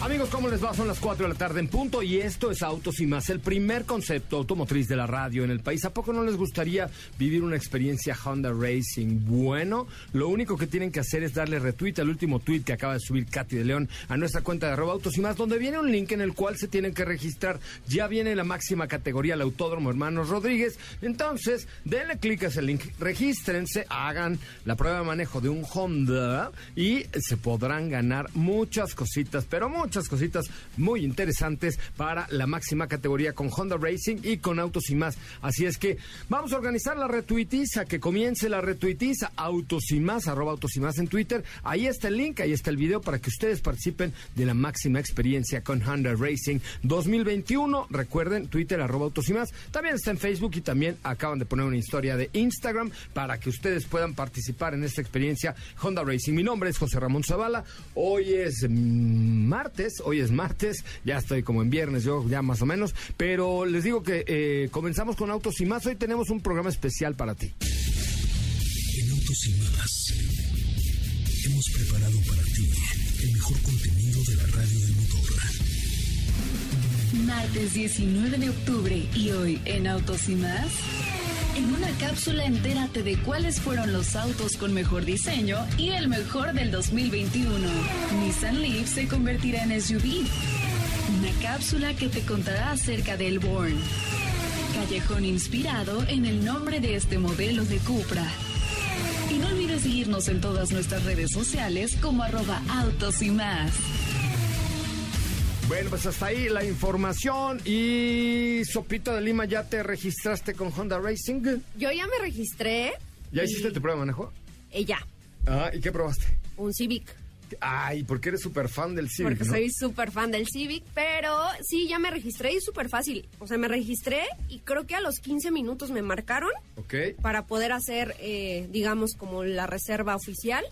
Amigos, ¿cómo les va? Son las 4 de la tarde en punto y esto es Autos y más, el primer concepto automotriz de la radio en el país. ¿A poco no les gustaría vivir una experiencia Honda Racing? Bueno, lo único que tienen que hacer es darle retweet al último tweet que acaba de subir Katy de León a nuestra cuenta de arroba Autos y más, donde viene un link en el cual se tienen que registrar. Ya viene la máxima categoría, el Autódromo Hermanos Rodríguez. Entonces, denle clic a ese link, regístrense, hagan la prueba de manejo de un Honda y se podrán ganar muchas cositas, pero muchas muchas cositas muy interesantes para la máxima categoría con Honda Racing y con Autos y más. Así es que vamos a organizar la retuitiza, que comience la retuitiza, Autos y más, arroba Autos y más en Twitter. Ahí está el link, ahí está el video para que ustedes participen de la máxima experiencia con Honda Racing 2021. Recuerden, Twitter, arroba Autos y más. También está en Facebook y también acaban de poner una historia de Instagram para que ustedes puedan participar en esta experiencia Honda Racing. Mi nombre es José Ramón Zavala. Hoy es martes hoy es martes, ya estoy como en viernes, yo ya más o menos, pero les digo que eh, comenzamos con Autos y más, hoy tenemos un programa especial para ti. En Autos y más hemos preparado para ti el mejor contenido de la radio del motor. Martes 19 de octubre y hoy en Autos y más. En una cápsula entérate de cuáles fueron los autos con mejor diseño y el mejor del 2021. Nissan Leaf se convertirá en SUV. Una cápsula que te contará acerca del Born. Callejón inspirado en el nombre de este modelo de Cupra. Y no olvides seguirnos en todas nuestras redes sociales como arroba autos y más. Bueno, pues hasta ahí la información. Y Sopita de Lima, ¿ya te registraste con Honda Racing? Yo ya me registré. ¿Ya hiciste tu prueba de manejo? Eh, ya. Ah, ¿y qué probaste? Un Civic. Ay, porque eres súper fan del Civic. Porque soy súper fan del Civic, pero sí, ya me registré y súper fácil. O sea, me registré y creo que a los 15 minutos me marcaron. Ok. Para poder hacer, eh, digamos, como la reserva oficial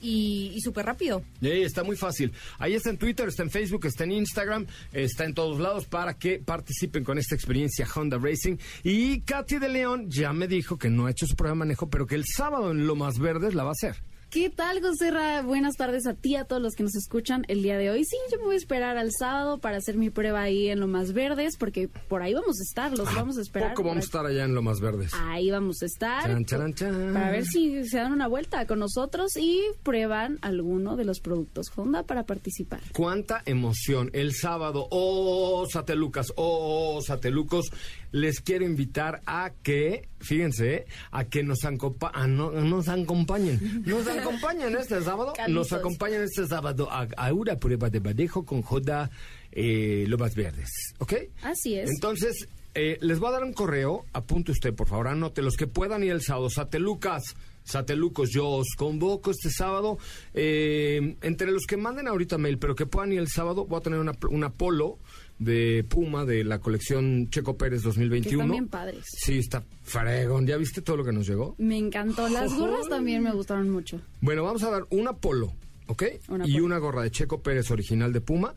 y, súper rápido. está muy fácil. Ahí está en Twitter, está en Facebook, está en Instagram, está en todos lados para que participen con esta experiencia Honda Racing. Y Katy de León ya me dijo que no ha hecho su prueba de manejo, pero que el sábado en Lomas Verdes la va a hacer. ¿Qué tal, José Buenas tardes a ti, a todos los que nos escuchan el día de hoy. Sí, yo me voy a esperar al sábado para hacer mi prueba ahí en lo más verdes, porque por ahí vamos a estar, los vamos a esperar. Poco vamos a estar allá en lo más verdes. Ahí vamos a estar. Chan, Para ver si se dan una vuelta con nosotros y prueban alguno de los productos Honda para participar. Cuánta emoción. El sábado, oh, Satelucas, oh, Satelucos les quiero invitar a que, fíjense, a que nos, ah, nos acompañen. Nos acompañen este sábado. Nos acompañen este sábado a, una prueba de manejo con Joda eh, Lomas Verdes. ¿Ok? Así es. Entonces, eh, les voy a dar un correo. Apunte usted, por favor, anote los que puedan ir el sábado. Satelucas. Satelucos, yo os convoco este sábado. Eh, entre los que manden ahorita mail, pero que puedan ir el sábado, voy a tener una, una polo de Puma de la colección Checo Pérez 2021. están bien padres. Sí, está fregón. ¿Ya viste todo lo que nos llegó? Me encantó. Las gorras también me gustaron mucho. Bueno, vamos a dar una polo, ¿ok? y una gorra de Checo Pérez original de Puma.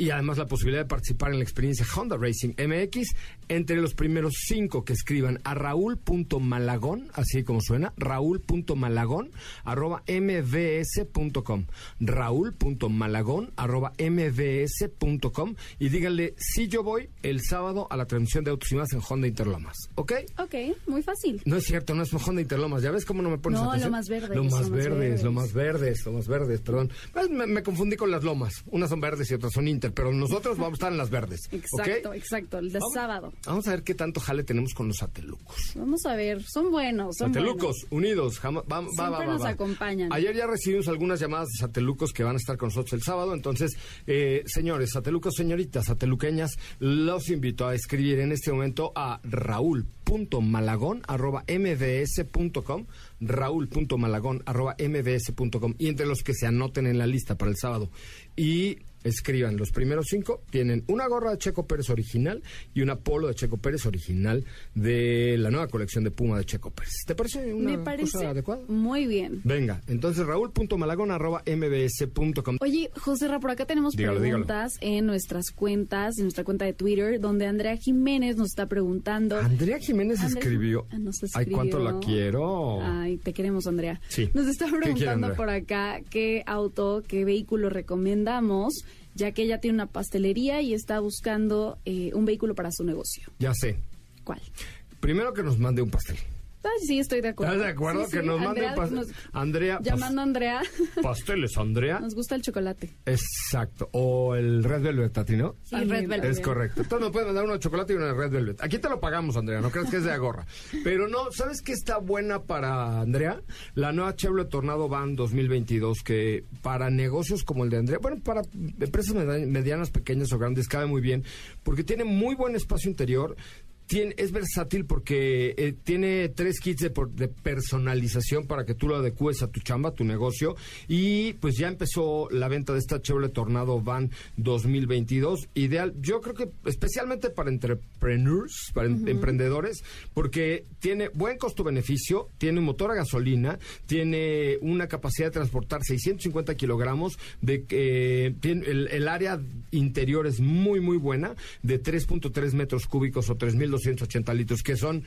Y además la posibilidad de participar en la experiencia Honda Racing MX entre los primeros cinco que escriban a raúl.malagón, así como suena, raúl.malagón, arroba mbs.com. Raúl.malagón, arroba mbs.com. Y díganle, si yo voy el sábado a la transmisión de Autos y Más en Honda Interlomas. ¿Ok? Ok, muy fácil. No es cierto, no es Honda Interlomas. ¿Ya ves cómo no me pones No, lo más verdes, Lo más lo más verdes, verdes. lo más verdes, lo más verdes, perdón. Pues me, me confundí con las lomas. Unas son verdes y otras son Inter, pero nosotros vamos a estar en las verdes. Exacto, exacto, el de Vamos- sábado. Vamos a ver qué tanto jale tenemos con los satelucos. Vamos a ver, son buenos, son Satelucos, buenos. unidos, va, va, va, Siempre va, nos va. acompañan. Ayer ya recibimos algunas llamadas de satelucos que van a estar con nosotros el sábado, entonces, eh, señores, satelucos, señoritas, sateluqueñas, los invito a escribir en este momento a raúl.malagón arroba mbs.com raúl.malagón arroba mbs.com y entre los que se anoten en la lista para el sábado y escriban los primeros cinco tienen una gorra de Checo Pérez original y una polo de Checo Pérez original de la nueva colección de Puma de Checo Pérez ¿te parece una Me parece cosa adecuada? muy bien. Venga, entonces raúl.malagón arroba mbs.com Oye, José Ra, por acá tenemos Dígalo, preguntas en nuestras cuentas, en nuestra cuenta de Twitter, donde Andrea Jiménez nos está preguntando. Andrea Jiménez Andrea- escribió. Ay, cuánto la quiero. Ay, te queremos, Andrea. Sí. Nos está ¿Qué quiere, preguntando por acá qué auto, qué vehículo recomendamos, ya que ella tiene una pastelería y está buscando eh, un vehículo para su negocio. Ya sé. ¿Cuál? Primero que nos mande un pastel. Ay, sí, estoy de acuerdo. ¿Estás de acuerdo? Sí, que sí, nos mande Andrea un pastel. nos- Andrea. Llamando a Andrea, Pasteles, Andrea. nos gusta el chocolate. Exacto. O el Red Velvet, ¿a ti no? Sí, También, Red Velvet. Es correcto. Entonces nos pueden mandar uno de chocolate y uno de Red Velvet. Aquí te lo pagamos, Andrea. No creas que es de agorra. Pero no, ¿sabes qué está buena para Andrea? La nueva Chevrolet Tornado Van 2022, que para negocios como el de Andrea, bueno, para empresas medianas, pequeñas o grandes, cabe muy bien, porque tiene muy buen espacio interior. Tiene, es versátil porque eh, tiene tres kits de, de personalización para que tú lo adecues a tu chamba, a tu negocio. Y pues ya empezó la venta de esta Chevrolet Tornado Van 2022. Ideal, yo creo que especialmente para entrepreneurs, para em- emprendedores, porque tiene buen costo-beneficio, tiene un motor a gasolina, tiene una capacidad de transportar 650 kilogramos, de, eh, tiene el, el área interior es muy, muy buena, de 3.3 metros cúbicos o 3.280 litros, que son...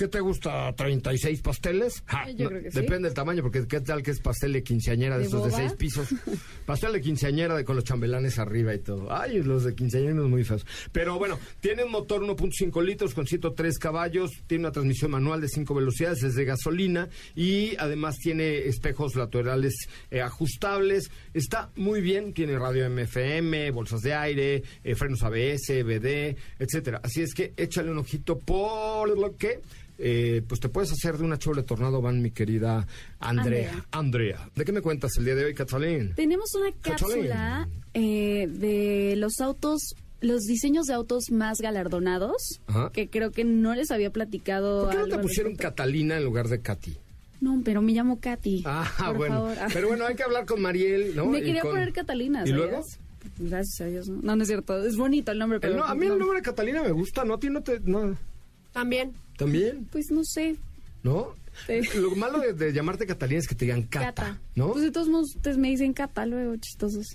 ¿Qué te gusta? ¿36 pasteles? Ja, Yo creo que sí. Depende del tamaño, porque ¿qué tal que es pastel de quinceañera de, ¿De esos de seis pisos? Pastel de quinceañera de, con los chambelanes arriba y todo. Ay, los de quinceañera muy feos. Pero bueno, tiene un motor 1.5 litros con 103 caballos, tiene una transmisión manual de 5 velocidades, es de gasolina y además tiene espejos laterales eh, ajustables. Está muy bien, tiene radio MFM, bolsas de aire, eh, frenos ABS, BD, etcétera. Así es que échale un ojito por lo que eh, pues te puedes hacer de una Chevrolet Tornado Van, mi querida Andrea. Andrea. ¿De qué me cuentas el día de hoy, Catalín? Tenemos una cápsula eh, de los autos, los diseños de autos más galardonados, Ajá. que creo que no les había platicado. ¿Por qué no te pusieron respecto. Catalina en lugar de Katy? No, pero me llamo Katy. Ah, por bueno. favor. Pero bueno, hay que hablar con Mariel, ¿no? me quería con- poner Catalina. ¿Y luego? ¿sabías? Gracias a Dios. No, no, no es cierto. Es bonito el nombre, El pero. no- a mí el nombre de Catalina me gusta, ¿no? A ti no te... No, También. ¿También? Pues no sé. ¿No? Sí. Lo malo de, de llamarte Catalina es que te digan Cata, Cata. ¿no? Pues de todos modos, ustedes me dicen Cata luego, chistosos.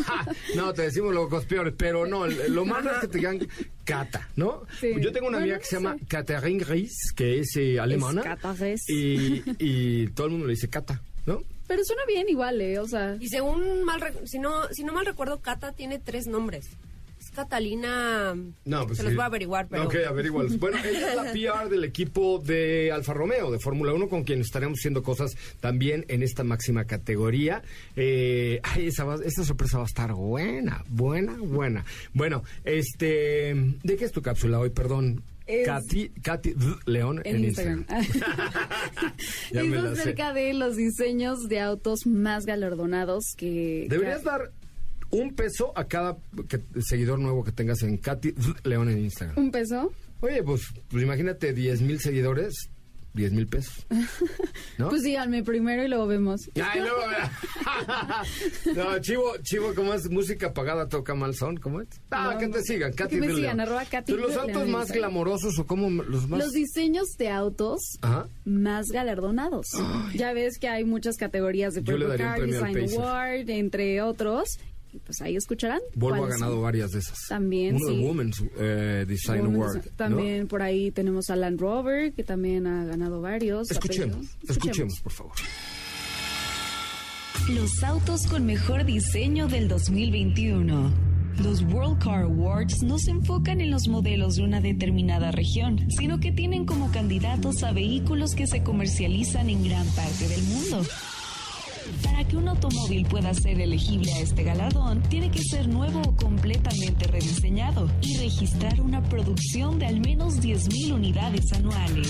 no, te decimos luego cosas peores, pero no, lo malo es que te digan Cata, ¿no? Sí. Yo tengo una Bueno, amiga que se llama sé. Catherine Ries, que es eh, alemana. Cata Ries. Y, y todo el mundo le dice Cata, ¿no? Pero suena bien igual, ¿eh? O sea. Y según mal, si no, si no mal recuerdo, Cata tiene tres nombres. Catalina. No, pues Se sí. los voy a averiguar, pero. Ok, averígualos. Bueno, ella es la PR del equipo de Alfa Romeo, de Fórmula 1, con quien estaremos haciendo cosas también en esta máxima categoría. Eh, ay, esa, va- esa sorpresa va a estar buena, buena, buena. Bueno, este, ¿de qué es tu cápsula hoy? Perdón. Es- Katy, Katy. León en, En Instagram. Sé. acerca de los diseños de autos más galardonados que... Deberías que- dar un peso a cada que- seguidor nuevo que tengas en Katy. León en Instagram. ¿Un peso? Oye, pues, pues imagínate 10 mil seguidores, 10 mil pesos. ¿No? Pues síganme primero y luego vemos. Ay, luego, no, Chivo, Chivo, ¿cómo es? Música pagada toca mal son, ¿cómo es? Ah, No, que te no. sigan, Que Katy me de sigan, arroba Katy Los autos más glamorosos o como los más... Los diseños de autos Ajá. más galardonados. Ya ves que hay muchas categorías de Purple Car, Design. Award, entre otros. Pues ahí escucharán. Volvo ha ganado son. varias de esas. También, Uno de. Women's eh, Design Women's-. También por ahí tenemos a Land Rover, que también ha ganado varios. Escuchemos, escuchemos, por favor. Los autos con mejor diseño del 2021. Los World Car Awards no se enfocan en los modelos de una determinada región, sino que tienen como candidatos a vehículos que se comercializan en gran parte del mundo. Para que un automóvil pueda ser elegible a este galardón, tiene que ser nuevo o completamente rediseñado y registrar una producción de al menos 10.000 unidades anuales.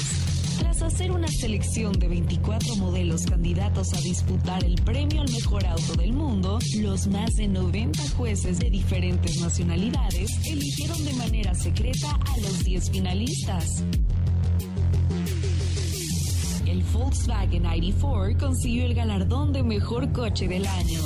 Tras hacer una selección de 24 modelos candidatos a disputar el premio al mejor auto del mundo, los más de 90 jueces de diferentes nacionalidades eligieron de manera secreta a los 10 finalistas. Volkswagen ID4 consiguió el galardón de mejor coche del año.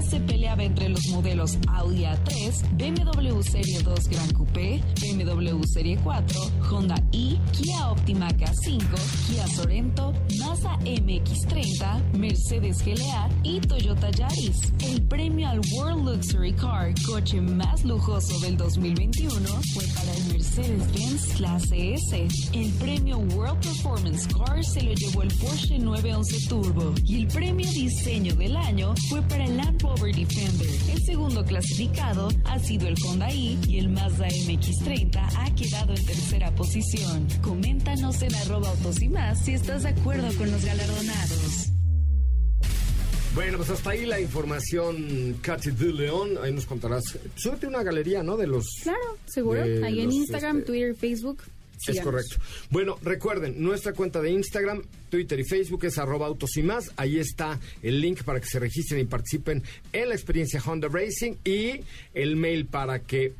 Se peleaba entre los modelos Audi A3, BMW Serie 2 Gran Coupé, BMW Serie 4, Honda i, Kia Optima K5, Kia Sorento, Mazda MX30, Mercedes GLA y Toyota Yaris. El premio al World Luxury Car, coche más lujoso del 2021, fue para el Mercedes-Benz Clase S. El premio World Performance Car se lo llevó el Porsche 911 Turbo y el premio Diseño del Año fue para el Land El segundo clasificado ha sido el Honda i y el Mazda MX30 ha quedado en tercera posición. Coméntanos en arroba autos y más si estás de acuerdo con los galardonados. Bueno, pues hasta ahí la información, Katy de León. Ahí nos contarás. Súbete una galería, ¿no? De los. Claro, seguro. Ahí en Instagram, este, Twitter, Facebook. Es correcto. Bueno, recuerden, nuestra cuenta de Instagram, Twitter y Facebook es arroba autos y más. Ahí está el link para que se registren y participen en la experiencia Honda Racing y el mail para que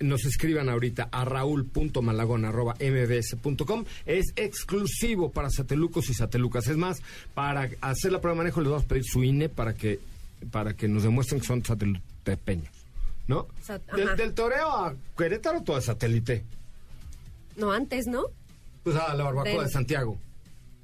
nos escriban ahorita a raúl.malagón.mbs.com. Es exclusivo para satelucos y satelucas. Es más, para hacer la prueba de manejo les vamos a pedir su INE para que, para que nos demuestren que son satelutepeños. ¿No? Sat- Del, del Toreo a Querétaro todo es satélite. No, antes, ¿no? Pues a la barbacoa de Santiago.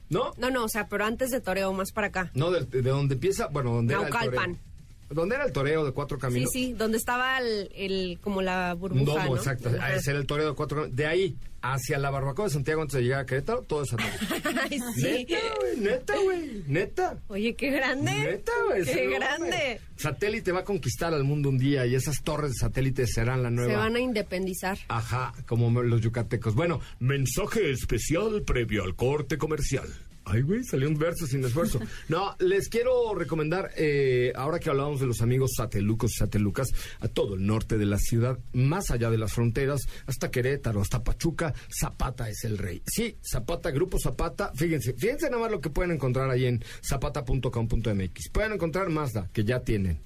¿No? No, no, o sea, pero antes de Toreo, más para acá. No, de, de donde empieza, bueno, donde era el Naucalpan. toreo. ¿Dónde era el toreo de cuatro Sí, caminos? sí, donde estaba el, el- como la burbuja, domo, ¿no? exacto. Ajá. Ese era el toreo de cuatro caminos. De ahí hacia la barbacoa de Santiago antes de llegar a Querétaro, todo es satélite. Ay, sí. Neta, güey, neta, güey, neta. Oye, qué grande. Neta, güey. Qué grande. Satélite va a conquistar al mundo un día y esas torres de satélite serán la nueva. Se van a independizar. Ajá, como los yucatecos. Bueno, mensaje especial previo al corte comercial. Ay, güey, salió un verso sin esfuerzo. No, les quiero recomendar, eh, ahora que hablábamos de los amigos satelucos y satelucas, a todo el norte de la ciudad, más allá de las fronteras, hasta Querétaro, hasta Pachuca, Zapata es el rey. Sí, Zapata, Grupo Zapata, fíjense, fíjense nada más lo que pueden encontrar ahí en zapata.com.mx. Pueden encontrar Mazda, que ya tienen.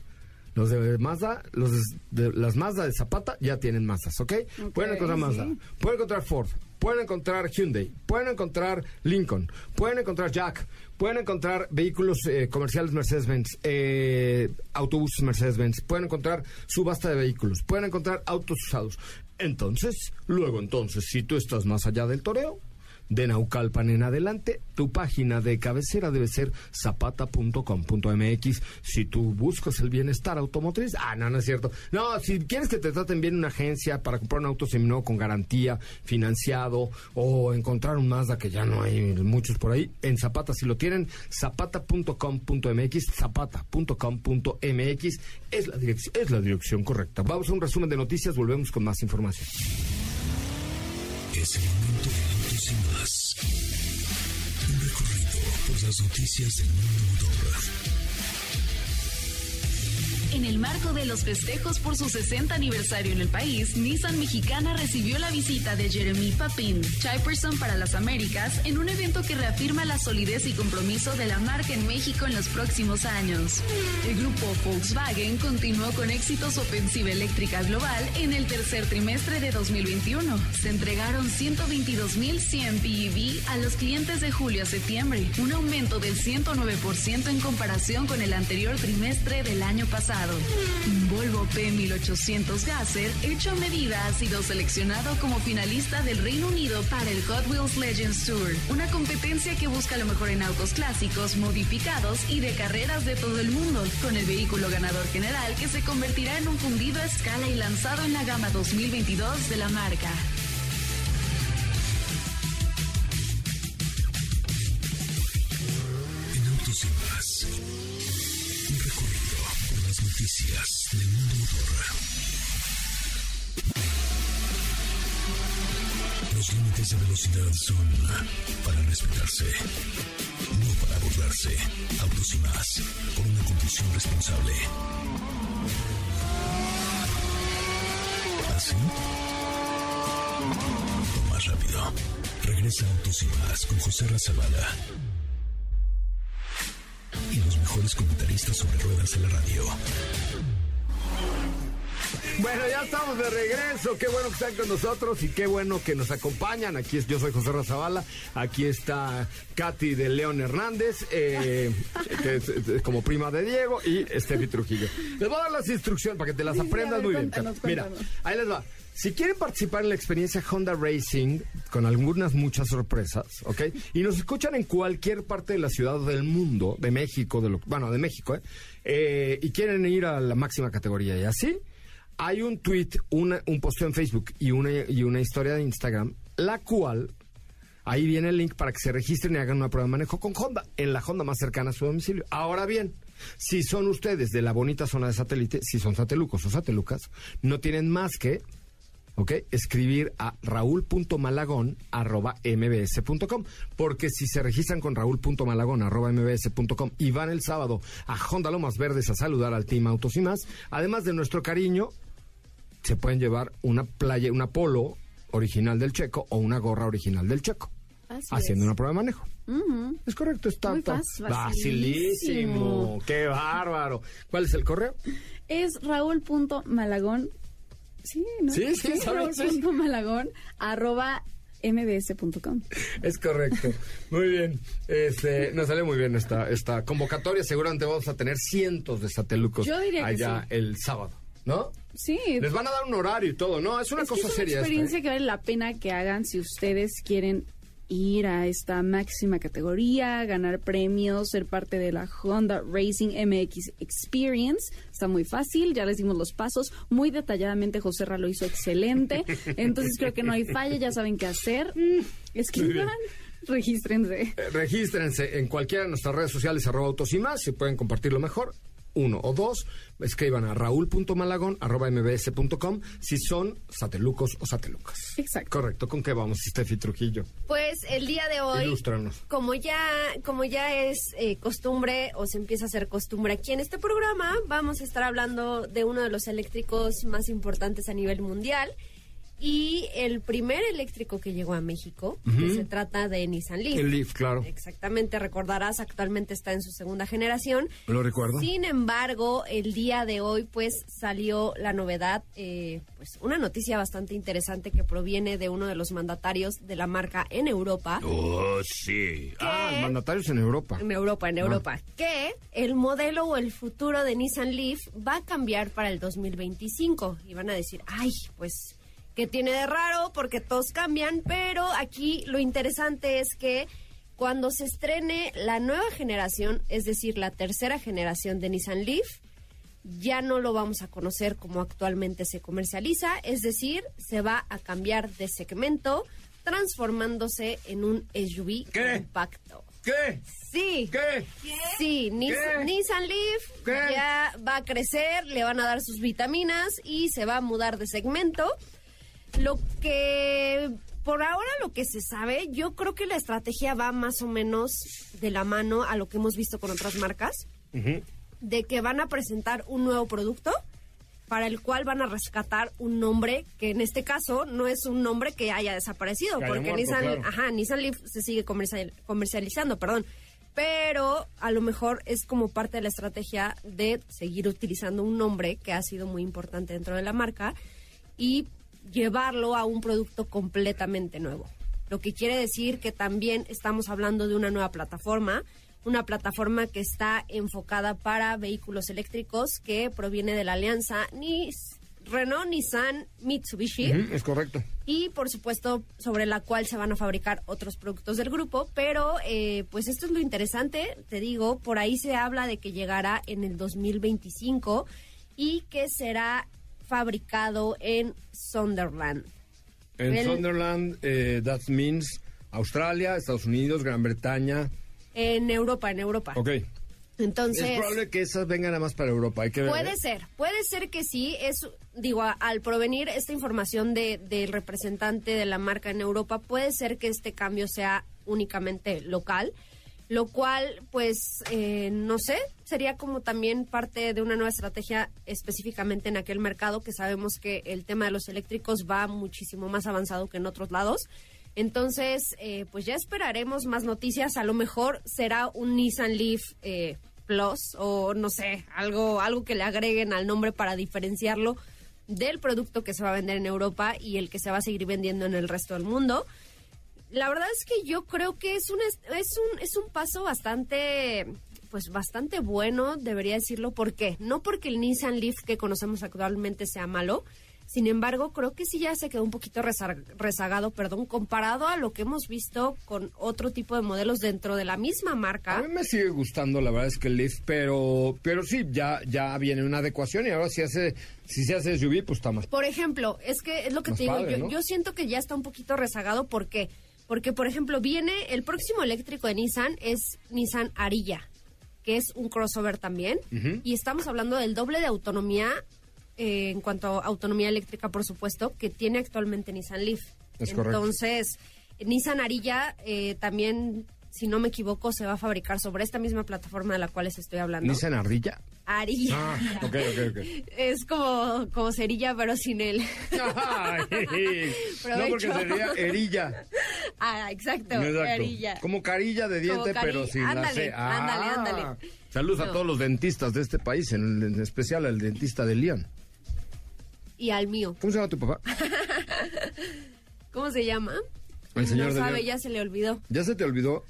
Los de Mazda, los de, de las Mazda de Zapata ya tienen Mazdas, ¿ok? pueden encontrar sí. Mazda, pueden encontrar Ford, pueden encontrar Hyundai, pueden encontrar Lincoln, pueden encontrar Jack, pueden encontrar vehículos eh, comerciales Mercedes-Benz, eh, autobuses Mercedes-Benz, pueden encontrar subasta de vehículos, pueden encontrar autos usados. Entonces, luego entonces, si tú estás más allá del toreo, de Naucalpan en adelante, tu página de cabecera debe ser zapata.com.mx. Si tú buscas el bienestar automotriz, ah, no, no es cierto. No, si quieres que te traten bien en una agencia para comprar un auto seminuevo con garantía, financiado, o encontrar un Mazda que ya no hay muchos por ahí, en Zapata si lo tienen, zapata.com.mx, zapata.com.mx es la dirección, es la dirección correcta. Vamos a un resumen de noticias, volvemos con más información. Momento de autos y más. Un recorrido por las noticias del mundo motor. En el marco de los festejos por su 60 aniversario en el país, Nissan Mexicana recibió la visita de Jeremy Papin, Chairperson para las Américas, en un evento que reafirma la solidez y compromiso de la marca en México en los próximos años. El grupo Volkswagen continuó con éxito su ofensiva eléctrica global en el tercer trimestre de 2021. Se entregaron 122.100 PEV a los clientes de julio a septiembre, un aumento del 109% en comparación con el anterior trimestre del año pasado. Un Volvo P1800 Gasser, hecho a medida, ha sido seleccionado como finalista del Reino Unido para el Hot Wheels Legends Tour, una competencia que busca lo mejor en autos clásicos, modificados y de carreras de todo el mundo, con el vehículo ganador general que se convertirá en un fundido a escala y lanzado en la gama 2022 de la marca. Límites de velocidad son para respetarse, no para burlarse. Autos y Más. Por una conducción responsable. ¿Así? O más rápido. Regresa Autos y Más con José Razabala y los mejores comentaristas sobre ruedas en la radio. Bueno, ya estamos de regreso. Qué bueno que están con nosotros y qué bueno que nos acompañan. Aquí es, yo soy José Razabala. Aquí está Katy de León Hernández, eh, que es, es como prima de Diego, y Steffi Trujillo. Les voy a dar las instrucciones para que te las Sí, aprendas ver, muy bien. cuéntanos. Mira, ahí les va. Si quieren participar en la experiencia Honda Racing, con algunas muchas sorpresas, ¿ok? Y nos escuchan en cualquier parte de la ciudad del mundo, de México, de lo, bueno, de México, ¿eh? Eh, y quieren ir a la máxima categoría y así, hay un tweet, una- un posteo en Facebook y una, y una historia de Instagram, la cual, ahí viene el link para que se registren y hagan una prueba de manejo con Honda, en la Honda más cercana a su domicilio. Ahora bien, si son ustedes de la bonita zona de satélite, si son satelucos o satelucas, no tienen más que ¿ok? Escribir a raúl.malagón.mbs.com porque si se registran con raúl.malagón.mbs.com y van el sábado a Honda Lomas Verdes a saludar al Team Autos y más, además de nuestro cariño, se pueden llevar una playa, una polo original del Checo o una gorra original del Checo, Así haciendo es. una prueba de manejo. Es correcto, está, Muy facilísimo. facilísimo. Qué bárbaro. ¿Cuál es el correo? Es raúl.malagón. Sí, ¿no? Sí, sí, sí. raúl.malagón arroba mbs.com. Es correcto. Muy bien. Este, nos sale muy bien esta, esta convocatoria. Seguramente vamos a tener cientos de satelucos Yo diría que allá sí. el sábado, ¿no? Sí. Les van a dar un horario y todo, ¿no? Es una es que cosa es una seria. esta, ¿eh? experiencia que vale la pena que hagan si ustedes quieren ir a esta máxima categoría, ganar premios, ser parte de la Honda Racing MX Experience. Está muy fácil, ya les dimos los pasos. Muy detalladamente José Ra lo hizo excelente. Entonces creo que no hay falla, ya saben qué hacer. Escriban, regístrense. Eh, regístrense en cualquiera de nuestras redes sociales, arroba autos y más, si pueden compartirlo mejor. Uno o dos, escriban a raúl.malagón arroba mbs.com si son satelucos o satelucas. Exacto. Correcto. ¿Con qué vamos, Steffi Trujillo? Pues el día de hoy, Ilústranos. como ya, como ya es eh, costumbre o se empieza a hacer costumbre aquí en este programa, vamos a estar hablando de uno de los eléctricos más importantes a nivel mundial y el primer eléctrico que llegó a México, que se trata de Nissan Leaf. El Leaf, claro. Exactamente, recordarás, actualmente está en su segunda generación. Lo recuerdo. Sin embargo, el día de hoy, pues salió la novedad, eh, pues una noticia bastante interesante que proviene de uno de los mandatarios de la marca en Europa. Oh, sí. Ah, mandatarios en Europa. En Europa, en Europa. Que el modelo o el futuro de Nissan Leaf va a cambiar para el 2025. Y van a decir, ay, pues, ¿qué tiene de raro? Porque todos cambian. Pero aquí lo interesante es que cuando se estrene la nueva generación, es decir, la tercera generación de Nissan Leaf, ya no lo vamos a conocer como actualmente se comercializa, es decir, se va a cambiar de segmento, transformándose en un SUV ¿Qué? compacto. ¿Qué? Sí. ¿Qué? Sí, Nis- ¿Qué? Nissan Leaf ¿Qué? ya va a crecer, le van a dar sus vitaminas y se va a mudar de segmento. Lo que por ahora lo que se sabe, yo creo que la estrategia va más o menos de la mano a lo que hemos visto con otras marcas, de que van a presentar un nuevo producto para el cual van a rescatar un nombre que en este caso no es un nombre que haya desaparecido, Que haya porque muerto, Nissan, claro. ajá, Nissan Leaf se sigue comercial- comercializando, perdón. Pero a lo mejor es como parte de la estrategia de seguir utilizando un nombre que ha sido muy importante dentro de la marca y llevarlo a un producto completamente nuevo. lo que quiere decir que también estamos hablando de una nueva plataforma, una plataforma que está enfocada para vehículos eléctricos que proviene de la alianza Nis Renault, Nissan, Mitsubishi. Ujú, es correcto. Y por supuesto sobre la cual se van a fabricar otros productos del grupo, pero eh, pues esto es lo interesante, te digo, por ahí se habla de que llegará en el 2025 y que será fabricado en Sunderland. En El- Sunderland, eh, that means Australia, Estados Unidos, Gran Bretaña. En Europa, en Europa. Ok. Entonces, es probable que esas vengan nada más para Europa. Hay que ver. Puede ¿eh? ser, puede ser que sí. Es, digo, a- al provenir esta información de, del representante de la marca en Europa, puede ser que este cambio sea únicamente local, lo cual, pues, eh, no sé, sería como también parte de una nueva estrategia específicamente en aquel mercado, que sabemos que el tema de los eléctricos va muchísimo más avanzado que en otros lados. Entonces, eh, pues ya esperaremos más noticias. A lo mejor será un Nissan Leaf eh, Plus o no sé, algo, algo que le agreguen al nombre para diferenciarlo del producto que se va a vender en Europa y el que se va a seguir vendiendo en el resto del mundo. La verdad es que yo creo que es un es un es un paso bastante pues bastante bueno, debería decirlo, ¿por qué? No porque el Nissan Leaf que conocemos actualmente sea malo, sin embargo, creo que sí ya se quedó un poquito reza- rezagado, perdón, comparado a lo que hemos visto con otro tipo de modelos dentro de la misma A marca. mí me sigue gustando, la verdad es que el Leaf, pero, pero sí, ya, ya viene una adecuación y ahora si hace, si se hace SUV, pues está más. Por ejemplo, es que es lo que te digo, padre, yo, ¿no? yo siento que ya está un poquito rezagado, ¿por qué? Porque, por ejemplo, viene el próximo eléctrico de Nissan, es Nissan Arilla, que es un crossover también, y estamos hablando del doble de autonomía, eh, en cuanto a autonomía eléctrica, por supuesto, que tiene actualmente Nissan Leaf. Es correcto. Entonces, Nissan Arilla eh, también, si no me equivoco, se va a fabricar sobre esta misma plataforma de la cual les estoy hablando. ¿Nissan Ardilla? Arilla. Ah, ok, ok, ok. Es como, como cerilla, pero sin él. No, porque sería erilla. Ah, exacto. Como carilla de diente, cari- pero sin la ándale, C. Ah. ándale, ándale. Saludos a todos los dentistas de este país, en, en especial al dentista de León. Y al mío. ¿Cómo se llama tu papá? ¿Cómo se llama? El señor no de sabe, ya se le olvidó. Ya se te olvidó.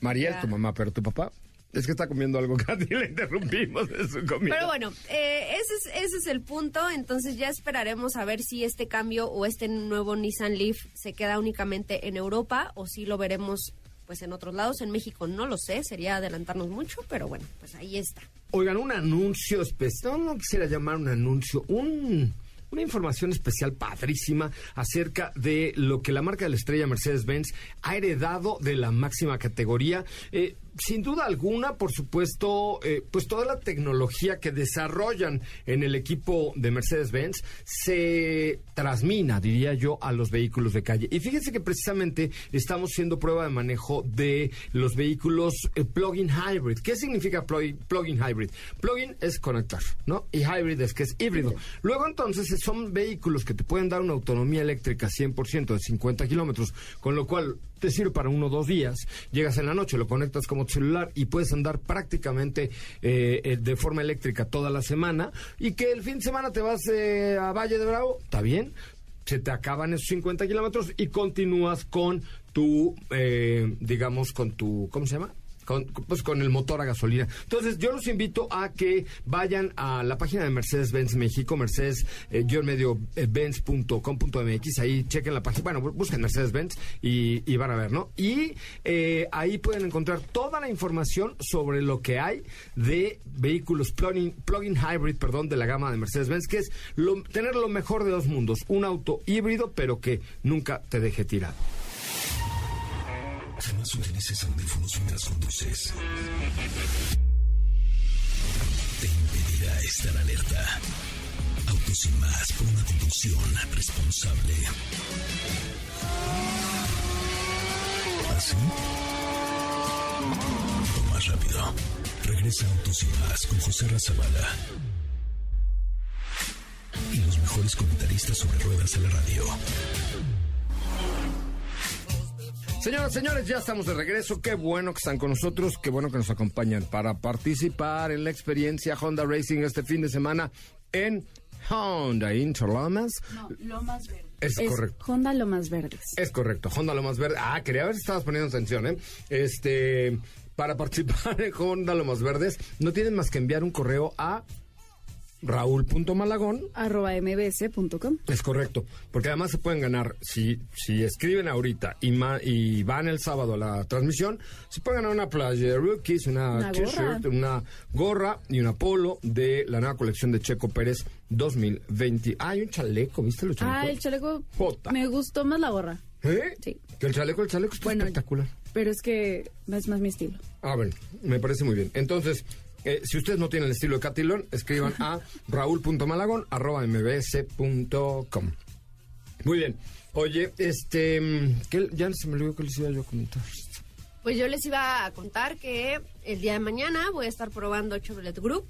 María Ya. es tu mamá, pero tu papá es que está comiendo algo, Katy, le interrumpimos de su comida. Pero bueno, eh, ese, es, ese es el punto. Entonces ya esperaremos a ver si este cambio o este nuevo Nissan Leaf se queda únicamente en Europa o si lo veremos pues en otros lados. En México no lo sé, sería adelantarnos mucho, pero bueno, pues ahí está. Oigan, un anuncio especial, no, no quisiera llamar un anuncio, un, una información especial padrísima acerca de lo que la marca de la estrella Mercedes-Benz ha heredado de la máxima categoría. Eh, sin duda alguna, por supuesto, eh, pues toda la tecnología que desarrollan en el equipo de Mercedes-Benz se trasmina, diría yo, a los vehículos de calle. Y fíjense que precisamente estamos haciendo prueba de manejo de los vehículos eh, plug-in hybrid. ¿Qué significa plug- plug-in hybrid? Plug-in es conectar, ¿no? Y hybrid es que es híbrido. Luego entonces son vehículos que te pueden dar una autonomía eléctrica 100% de 50 kilómetros, con lo cual te sirve para uno o dos días. Llegas en la noche, lo conectas como tu celular y puedes andar prácticamente eh, eh, de forma eléctrica toda la semana. Y que el fin de semana te vas eh, a Valle de Bravo, está bien. Se te acaban esos 50 kilómetros y continúas con tu, eh, digamos, con tu, ¿cómo se llama? Con, pues con el motor a gasolina. Entonces, yo los invito a que vayan a la página de Mercedes-Benz México, mercedes-benz.com.mx, ahí chequen la página, bueno, bu- busquen Mercedes-Benz y, y van a ver, ¿no? Y eh, ahí pueden encontrar toda la información sobre lo que hay de vehículos plug-in plug-in hybrid, perdón, de la gama de Mercedes-Benz, que es lo- tener lo mejor de dos mundos, un auto híbrido, pero que nunca te deje tirado. Jamás utilices audífonos mientras conduces. Te impedirá estar alerta. Autos sin más por una conducción responsable. ¿Así? O más rápido. Regresa a Autos sin más con José Razabala. Y los mejores comentaristas sobre ruedas de la radio. Señoras, señores, ya estamos de regreso. Qué bueno que están con nosotros, qué bueno que nos acompañan para participar en la experiencia Honda Racing este fin de semana en Honda Interlomas. No, lo más verde. Es, correcto. Honda Lomas Verdes. Es correcto, Honda Lomas Verde. Ah, quería ver si estabas poniendo atención, ¿eh? Este, para participar en Honda Lomas Verdes, no tienen más que enviar un correo a raúl.malagón arroba mbs.com. Es correcto, porque además se pueden ganar, si, si escriben ahorita y, ma- y van el sábado a la transmisión, se pueden ganar una playa de rookies, una, Una t-shirt, una gorra y una polo de la nueva colección de Checo Pérez 2020. Ah, hay un chaleco, ¿viste los chalecos? Ah, el chaleco. Jota. Me gustó más la gorra. ¿Eh? Sí. Que el chaleco, el chaleco está Bueno, espectacular. Pero es que es más mi estilo. Ah, bueno, me parece muy bien. Entonces, eh, si ustedes no tienen el estilo de Catilón, escriban a raúl.malagón arroba mbs.com. Muy bien. Oye, este, ¿qué- ya se me olvidó que les iba yo a comentar. Pues yo les iba a contar que el día de mañana voy a estar probando Chevrolet Group.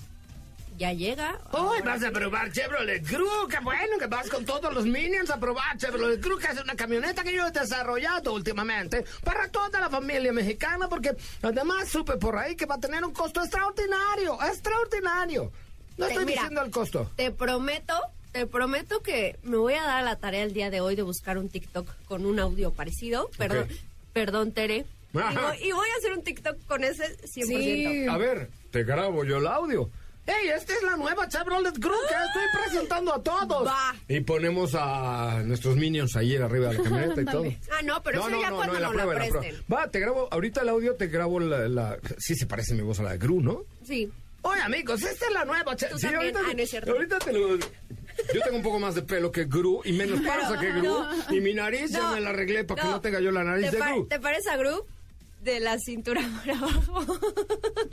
Ya llega. Hoy vas a probar Chevrolet Crew, qué bueno que vas con todos los minions a probar Chevrolet Crew, que es una camioneta que yo he desarrollado últimamente para toda la familia mexicana, porque además supe por ahí que va a tener un costo extraordinario, extraordinario. No Te- estoy mira, diciendo el costo. Te prometo, te prometo que me voy a dar la tarea el día de hoy de buscar un TikTok con un audio parecido. Perdón, Ok. perdón, Tere. Y Ajá. voy, y voy a hacer un TikTok con ese 100%. Sí. A ver, te grabo yo el audio. ¡Ey, esta es la nueva Chevrolet Crew que estoy presentando a todos! Va. Y ponemos a nuestros minions ahí arriba de la camioneta y todo. Ah, no, pero eso ya cuando en la prueba, la prueba. Va, te grabo, ahorita el audio te grabo la, la- Sí se parece mi voz a la de Gru, ¿no? Sí. Oye, amigos, esta es la nueva Che- Tú Sí, también. ahorita, Ah, no es cierto. ahorita te lo... Yo tengo un poco más de pelo que Gru y menos panza que Gru. Y mi nariz ya No, me la arreglé para que no. no tenga yo la nariz ¿Te, de Gru. ¿Te parece a Group? De la cintura para abajo.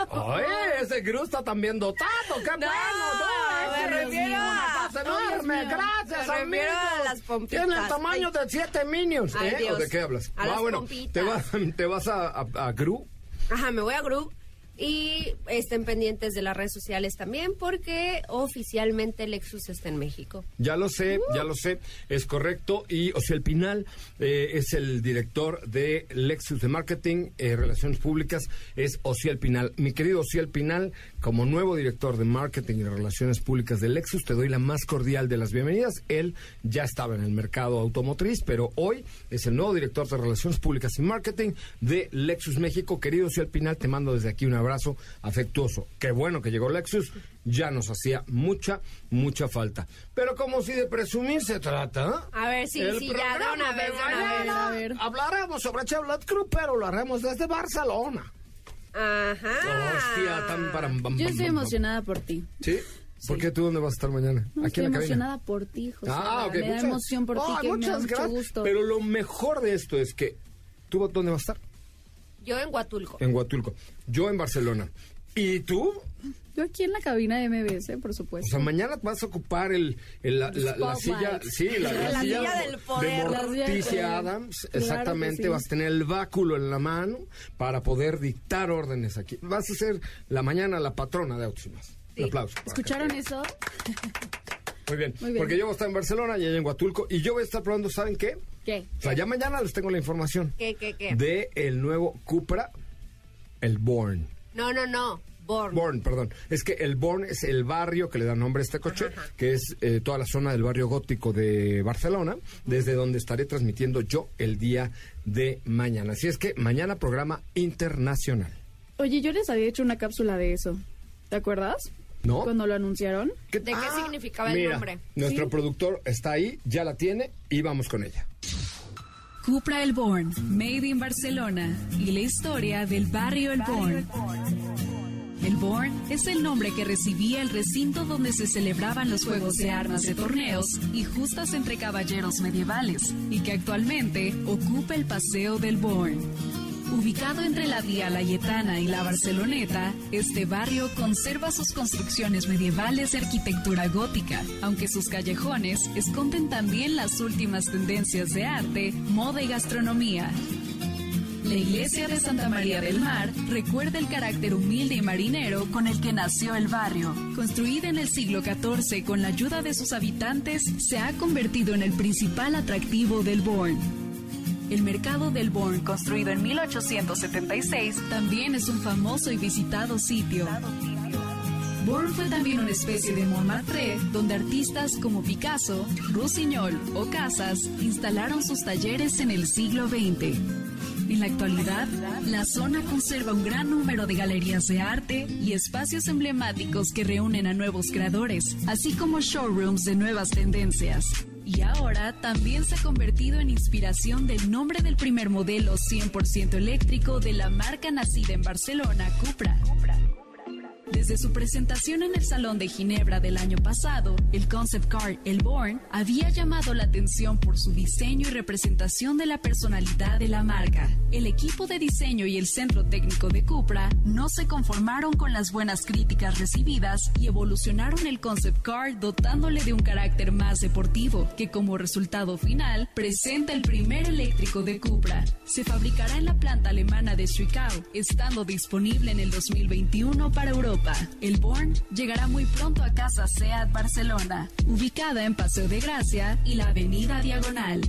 Oye, ese Gru está también dotado. ¡Qué bueno! No, me refiero a- una enorme. Dios. Gracias, Me amigo. refiero a las pompitas. Tiene el tamaño Ay. de siete minions. Ay, ¿eh? ¿O Dios. de qué hablas? A Ah, las bueno, pompitas. te vas, te vas a, a, a Gru. Ajá, me voy a Group. Y estén pendientes de las redes sociales también porque oficialmente Lexus está en México. Ya lo sé, Uh. ya lo sé, es correcto. Y Ociel Pinal eh, es el director de Lexus de Marketing, eh, Relaciones Públicas, es Ociel Pinal. Mi querido Ociel Pinal, como nuevo director de Marketing y Relaciones Públicas de Lexus, te doy la más cordial de las bienvenidas. Él ya estaba en el mercado automotriz, pero hoy es el nuevo director de Relaciones Públicas y Marketing de Lexus México. Querido Ociel Pinal, te mando desde aquí un abrazo afectuoso. Qué bueno que llegó Lexus, ya nos hacía mucha, mucha falta. Pero como si de presumir se trata. A ver, sí, el sí, ya, de una vez, de una mañana vez. A ver. Hablaremos sobre Chevrolet Crew, pero lo haremos desde Barcelona. Ajá. Hostia, tan param, bam, Yo bam, estoy bam, bam. emocionada por ti. ¿Sí? ¿Por qué tú dónde vas a estar mañana? No, Aquí estoy en la cabina. emocionada por ti, José. Ah, ok. Me da emoción por ti, Ay, que me da muchas mucho gracias. gusto. Pero lo mejor de esto es que tú dónde vas a estar? Yo en Huatulco. En Huatulco. Yo en Barcelona. ¿Y tú? Yo aquí en la cabina de MBS, por O supuesto. sea, mañana vas a ocupar el, el- la, la- la silla, sí, la, la La silla, silla del poder. de Morticia. Adams. Claro Exactamente, sí. vas a tener el báculo en la mano para poder dictar órdenes aquí. Vas a ser la mañana la patrona de Autos Más. Un aplauso. ¿Escucharon eso? Muy bien. Muy bien. Porque yo voy a estar en Barcelona y ella en Huatulco y yo voy a estar probando, ¿saben qué? ¿Qué? O sea, ya mañana les tengo la información ¿Qué, qué, qué? de el nuevo Cupra, el Born. No, no, no. Born. Born, perdón. Es que el Born es el barrio que le da nombre a este coche, que es eh, toda la zona del barrio gótico de Barcelona, desde donde estaré transmitiendo yo el día de mañana. Así es que mañana programa internacional. Oye, yo les había hecho una cápsula de eso. ¿Te acuerdas? ¿No? Cuando lo anunciaron. ¿Qué- ¿De qué significaba el mira, nombre? Nuestro Sí. productor está ahí, ya la tiene y vamos con ella. Cupra El Born, Made in Barcelona y la historia del barrio El Born. El Born es el nombre que recibía el recinto donde se celebraban los juegos de armas de torneos y justas entre caballeros medievales y que actualmente ocupa el Paseo del Born. Ubicado entre la Vía Layetana y la Barceloneta, este barrio conserva sus construcciones medievales de arquitectura gótica, aunque sus callejones esconden también las últimas tendencias de arte, moda y gastronomía. La iglesia de Santa María del Mar recuerda el carácter humilde y marinero con el que nació el barrio. Construida en el siglo XIV con la ayuda de sus habitantes, se ha convertido en el principal atractivo del Bourne. El mercado del Bourne, construido en 1876, también es un famoso y visitado sitio. Born fue también una especie de Montmartre, donde artistas como Picasso, Rusiñol o Casas instalaron sus talleres en el siglo XX. En la actualidad, la zona conserva un gran número de galerías de arte y espacios emblemáticos que reúnen a nuevos creadores, así como showrooms de nuevas tendencias. Y ahora también se ha convertido en inspiración del nombre del primer modelo 100% eléctrico de la marca nacida en Barcelona, Cupra. Desde su presentación en el Salón de Ginebra del año pasado, el concept car El Born había llamado la atención por su diseño y representación de la personalidad de la marca. El equipo de diseño y el centro técnico de Cupra no se conformaron con las buenas críticas recibidas y evolucionaron el concept car dotándole de un carácter más deportivo, que como resultado final presenta el primer eléctrico de Cupra. Se fabricará en la planta alemana de Zwickau, estando disponible en el 2021 para Europa. El Born llegará muy pronto a Casa SEAT Barcelona, ubicada en Paseo de Gracia y la Avenida Diagonal.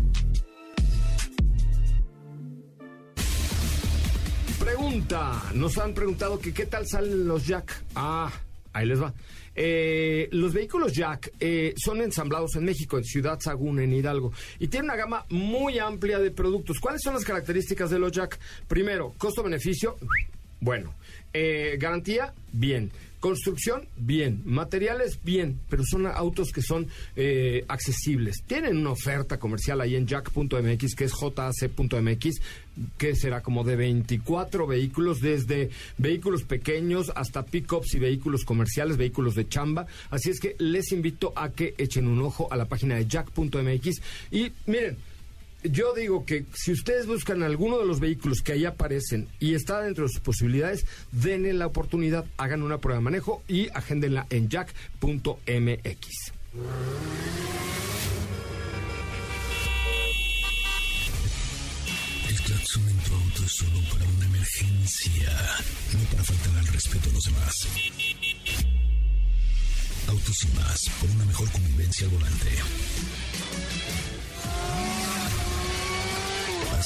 Pregunta, nos han preguntado que qué tal salen los Jack. Ah, ahí les va. Eh, los vehículos Jack eh, son ensamblados en México, en Ciudad Sagún, en Hidalgo, y tienen una gama muy amplia de productos. ¿Cuáles son las características de los Jack? Primero, costo-beneficio, bueno. Eh, garantía, bien. Construcción, bien. Materiales, bien. Pero son autos que son eh, accesibles. Tienen una oferta comercial ahí en jack.mx, que es jac.mx, que será como de 24 vehículos, desde vehículos pequeños hasta pickups y vehículos comerciales, vehículos de chamba. Así es que les invito a que echen un ojo a la página de jack.mx. Y miren, yo digo que si ustedes buscan alguno de los vehículos que ahí aparecen y está dentro de sus posibilidades, denle la oportunidad, hagan una prueba de manejo y agéndenla en jack.mx. El claxon en tu auto es solo para una emergencia, no para faltar al respeto a los demás. Autos y más, por una mejor convivencia al volante.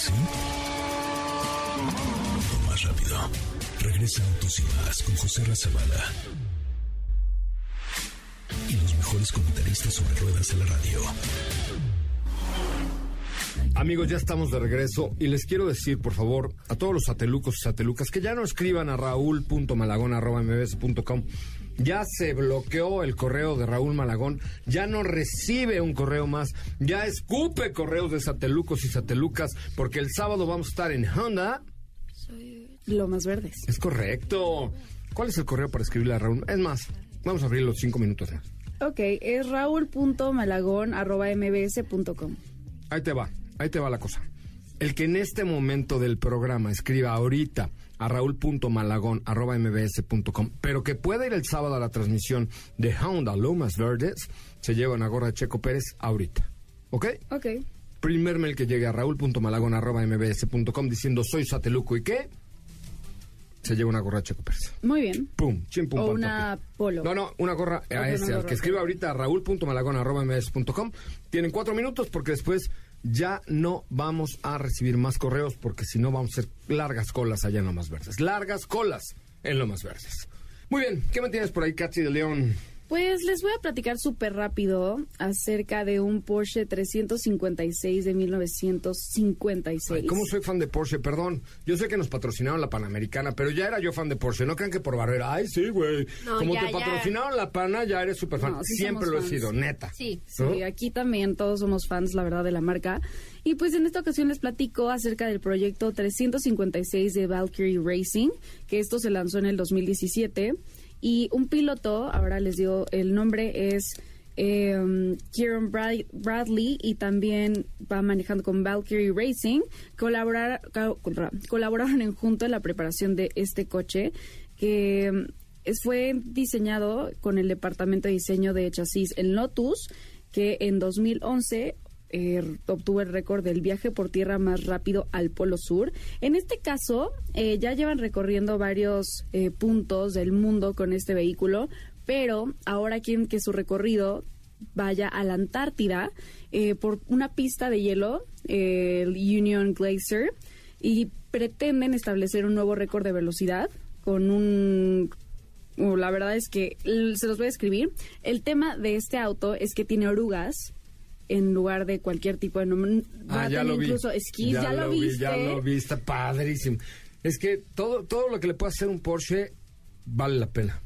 ¿Así? O más rápido. Regresa Autos y más con José Razabala. Y los mejores comentaristas sobre ruedas de la radio. Amigos, ya estamos de regreso y les quiero decir, por favor, a todos los satelucos y satelucas que ya no escriban a raúl.malagón.mbs.com. Ya se bloqueó el correo de Raúl Malagón, ya no recibe un correo más, ya escupe correos de satelucos y satelucas, porque el sábado vamos a estar en Honda. Lomas Verdes. Es correcto. ¿Cuál es el correo para escribirle a Raúl? Es más, vamos a abrir los cinco minutos más. Ok, es raúl.malagón.mbs.com. Ahí te va, ahí te va la cosa. El que en este momento del programa escriba ahorita a raúl.malagón.mbs.com, pero que pueda ir el sábado a la transmisión de Honda Lomas Verdes, se lleva una gorra de Checo Pérez ahorita. ¿Ok? Ok. Primer mail que llegue a raúl.malagón.mbs.com diciendo soy Sateluco y qué, se lleva una gorra de Checo Pérez. Muy bien. Pum, chim, pum, O una polo. No, no, una gorra a ese, al que escriba ahorita a raúl.malagón.mbs.com. Tienen cuatro minutos porque después ya no vamos a recibir más correos porque si no vamos a hacer largas colas allá en Lomas Verdes. Largas colas en Lomas Verdes. Muy bien, ¿qué me tienes por ahí, Katy de León? Pues les voy a platicar súper rápido acerca de un Porsche 356 de 1956. Ay, ¿Cómo soy fan de Porsche? Perdón, yo sé que nos patrocinaron la Panamericana, pero ya era yo fan de Porsche. No crean que por barrera. Ay, sí, güey. No, Como ya, te ya. patrocinaron la Pana, ya eres súper fan. No, sí Siempre lo he sido, neta. Sí. ¿No? Sí, aquí también todos somos fans, la verdad, de la marca. Y pues en esta ocasión les platico acerca del proyecto 356 de Valkyrie Racing, que esto se lanzó en el 2017. Y un piloto, ahora les digo, el nombre es eh, Kieran Brad- Bradley y también va manejando con Valkyrie Racing. Colaborar, co- colaboraron en junto en la preparación de este coche que es- fue diseñado con el departamento de diseño de chasis en Lotus, que en 2011 eh, obtuvo el récord del viaje por tierra más rápido al Polo Sur. En este caso, eh, ya llevan recorriendo varios eh, puntos del mundo con este vehículo, pero ahora quieren que su recorrido vaya a la Antártida eh, por una pista de hielo, eh, el Union Glacier, y pretenden establecer un nuevo récord de velocidad con un la verdad es que se los voy a escribir. El tema de este auto es que tiene orugas en lugar de cualquier tipo de nom- Va Ah, a ya tener lo vi. incluso esquís, ya, lo, vi, viste. ya lo vi, está padrísimo. Es que todo, todo lo que le puede hacer un Porsche vale la pena.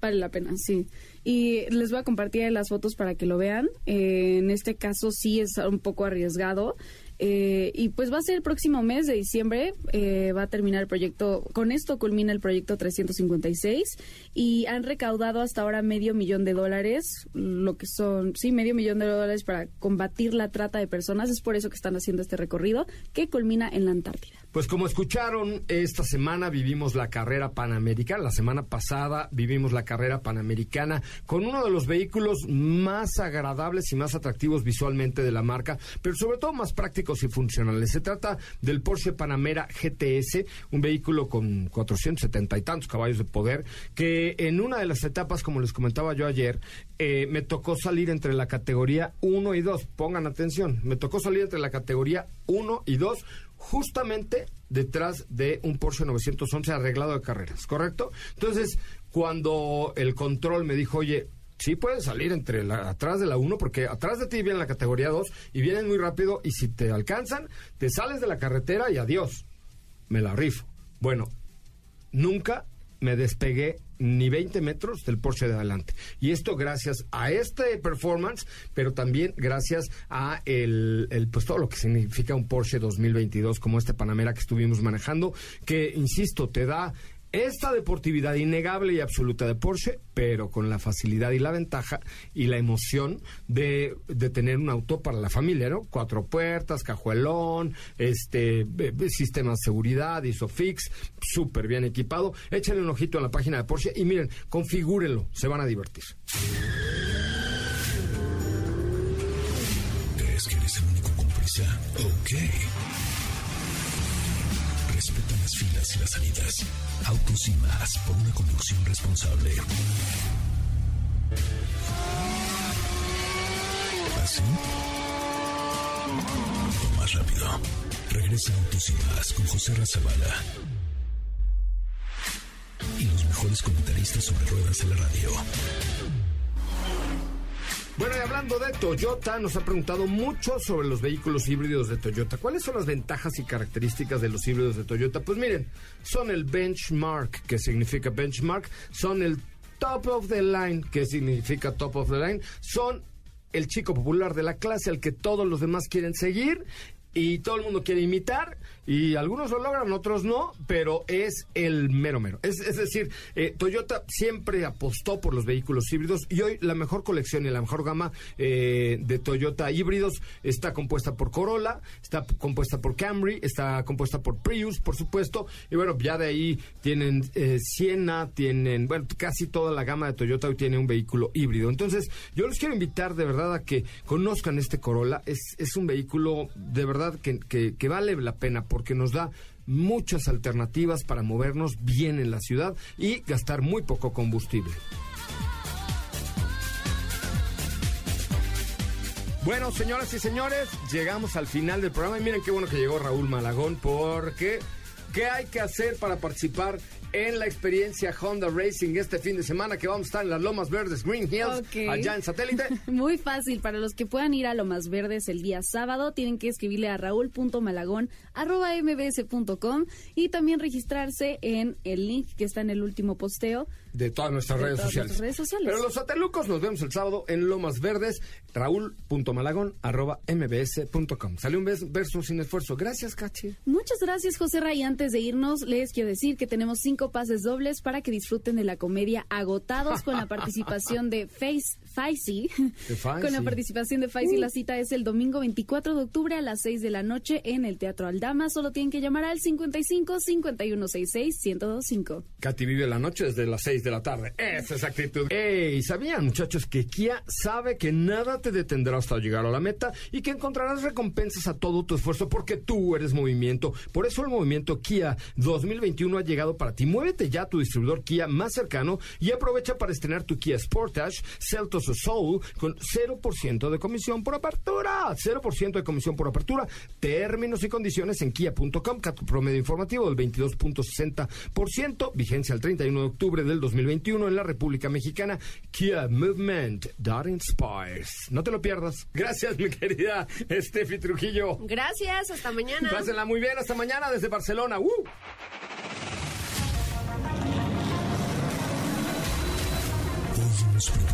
Vale la pena, sí. Y les voy a compartir las fotos para que lo vean. Eh, en este caso sí es un poco arriesgado. Eh, y pues va a ser el próximo mes de diciembre, eh, va a terminar el proyecto, con esto culmina el proyecto 356 y han recaudado hasta ahora medio millón de dólares, lo que son, sí, medio millón de dólares para combatir la trata de personas, es por eso que están haciendo este recorrido que culmina en la Antártida. Pues como escucharon, esta semana vivimos la carrera panamericana, la semana pasada vivimos la carrera panamericana con uno de los vehículos más agradables y más atractivos visualmente de la marca, pero sobre todo más prácticos y funcionales. Se trata del Porsche Panamera GTS, un vehículo con 470 y tantos caballos de poder, que en una de las etapas, como les comentaba yo ayer, eh, me tocó salir entre la categoría 1 y 2. Pongan atención, me tocó salir entre la categoría 1 y 2 justamente detrás de un Porsche 911 arreglado de carreras, ¿correcto? Entonces, cuando el control me dijo, oye, sí puedes salir entre la, atrás de la 1 porque atrás de ti viene la categoría 2 y vienen muy rápido y si te alcanzan, te sales de la carretera y adiós. Me la rifo. Bueno, nunca me despegué ni 20 metros del Porsche de adelante. Y esto gracias a este performance, pero también gracias a el, el, pues todo lo que significa un Porsche 2022 como este Panamera que estuvimos manejando, que insisto, te da esta deportividad innegable y absoluta de Porsche, pero con la facilidad y la ventaja y la emoción de, de tener un auto para la familia, ¿no? Cuatro puertas, cajuelón, este eh, eh, sistema de seguridad, ISOFIX, súper bien equipado. Échenle un ojito a la página de Porsche y miren, configúrenlo, se van a divertir. ¿Crees que eres el único con? Ok. Las salidas. Autos y más por una conducción responsable. ¿Así? O más rápido. Regresa Autos y más con José Razabala. Y los mejores comentaristas sobre ruedas de la radio. Bueno, y hablando de Toyota, nos ha preguntado mucho sobre los vehículos híbridos de Toyota. ¿Cuáles son las ventajas y características de los híbridos de Toyota? Pues miren, son el benchmark, que significa benchmark, son el top of the line, que significa top of the line, son el chico popular de la clase al que todos los demás quieren seguir y todo el mundo quiere imitar y algunos lo logran, otros no, pero es el mero mero. Es, es decir, eh, Toyota siempre apostó por los vehículos híbridos y hoy la mejor colección y la mejor gama eh, de Toyota híbridos está compuesta por Corolla, está compuesta por Camry, está compuesta por Prius, por supuesto, y bueno, ya de ahí tienen eh, Siena, tienen, bueno, casi toda la gama de Toyota hoy tiene un vehículo híbrido. Entonces, yo los quiero invitar de verdad a que conozcan este Corolla. Es, es un vehículo de verdad que, que- que vale la pena porque nos da muchas alternativas para movernos bien en la ciudad y gastar muy poco combustible. Bueno, señoras y señores, llegamos al final del programa y miren qué bueno que llegó Raúl Malagón porque ¿qué hay que hacer para participar en la experiencia Honda Racing este fin de semana que vamos a estar en las Lomas Verdes Green Hills allá en satélite? Muy fácil, para los que puedan ir a Lomas Verdes el día sábado, tienen que escribirle a raúl.malagón arroba mbs.com y también registrarse en el link que está en el último posteo. De todas nuestras De redes todas sociales. nuestras redes sociales. Pero los satelucos nos vemos el sábado en Lomas Verdes, raúl.malagón arroba mbs.com. Salió un verso sin esfuerzo. Gracias, Cachi. Muchas gracias, José Ray. Antes de irnos, les quiero decir que tenemos cinco pases dobles para que disfruten de la comedia Agotados con la participación de Face Faisy. Con la participación de Faisy, la cita es el domingo 24 de octubre a las 6 de la noche en el Teatro Aldama. Solo tienen que llamar al 55 5166 1025. Katy vive la noche desde las 6 de la tarde. Esa es actitud. Ey, ¿sabían, muchachos, que Kia sabe que nada te detendrá hasta llegar a la meta y que encontrarás recompensas a todo tu esfuerzo porque tú eres movimiento? Por eso el movimiento Kia 2021 ha llegado para ti. Muévete ya a tu distribuidor Kia más cercano y aprovecha para estrenar tu Kia Sportage, Celtos Soul con 0% de comisión por apertura. 0% de comisión por apertura. Términos y condiciones en kia.com. Promedio informativo del 22.60%. Vigencia el 31 de octubre del 2021 en la República Mexicana. Kia Movement that inspires. No te lo pierdas. Gracias, mi querida Steffi Trujillo. Gracias, hasta mañana. Pásenla muy bien. Hasta mañana desde Barcelona. ¡Uh! Hoy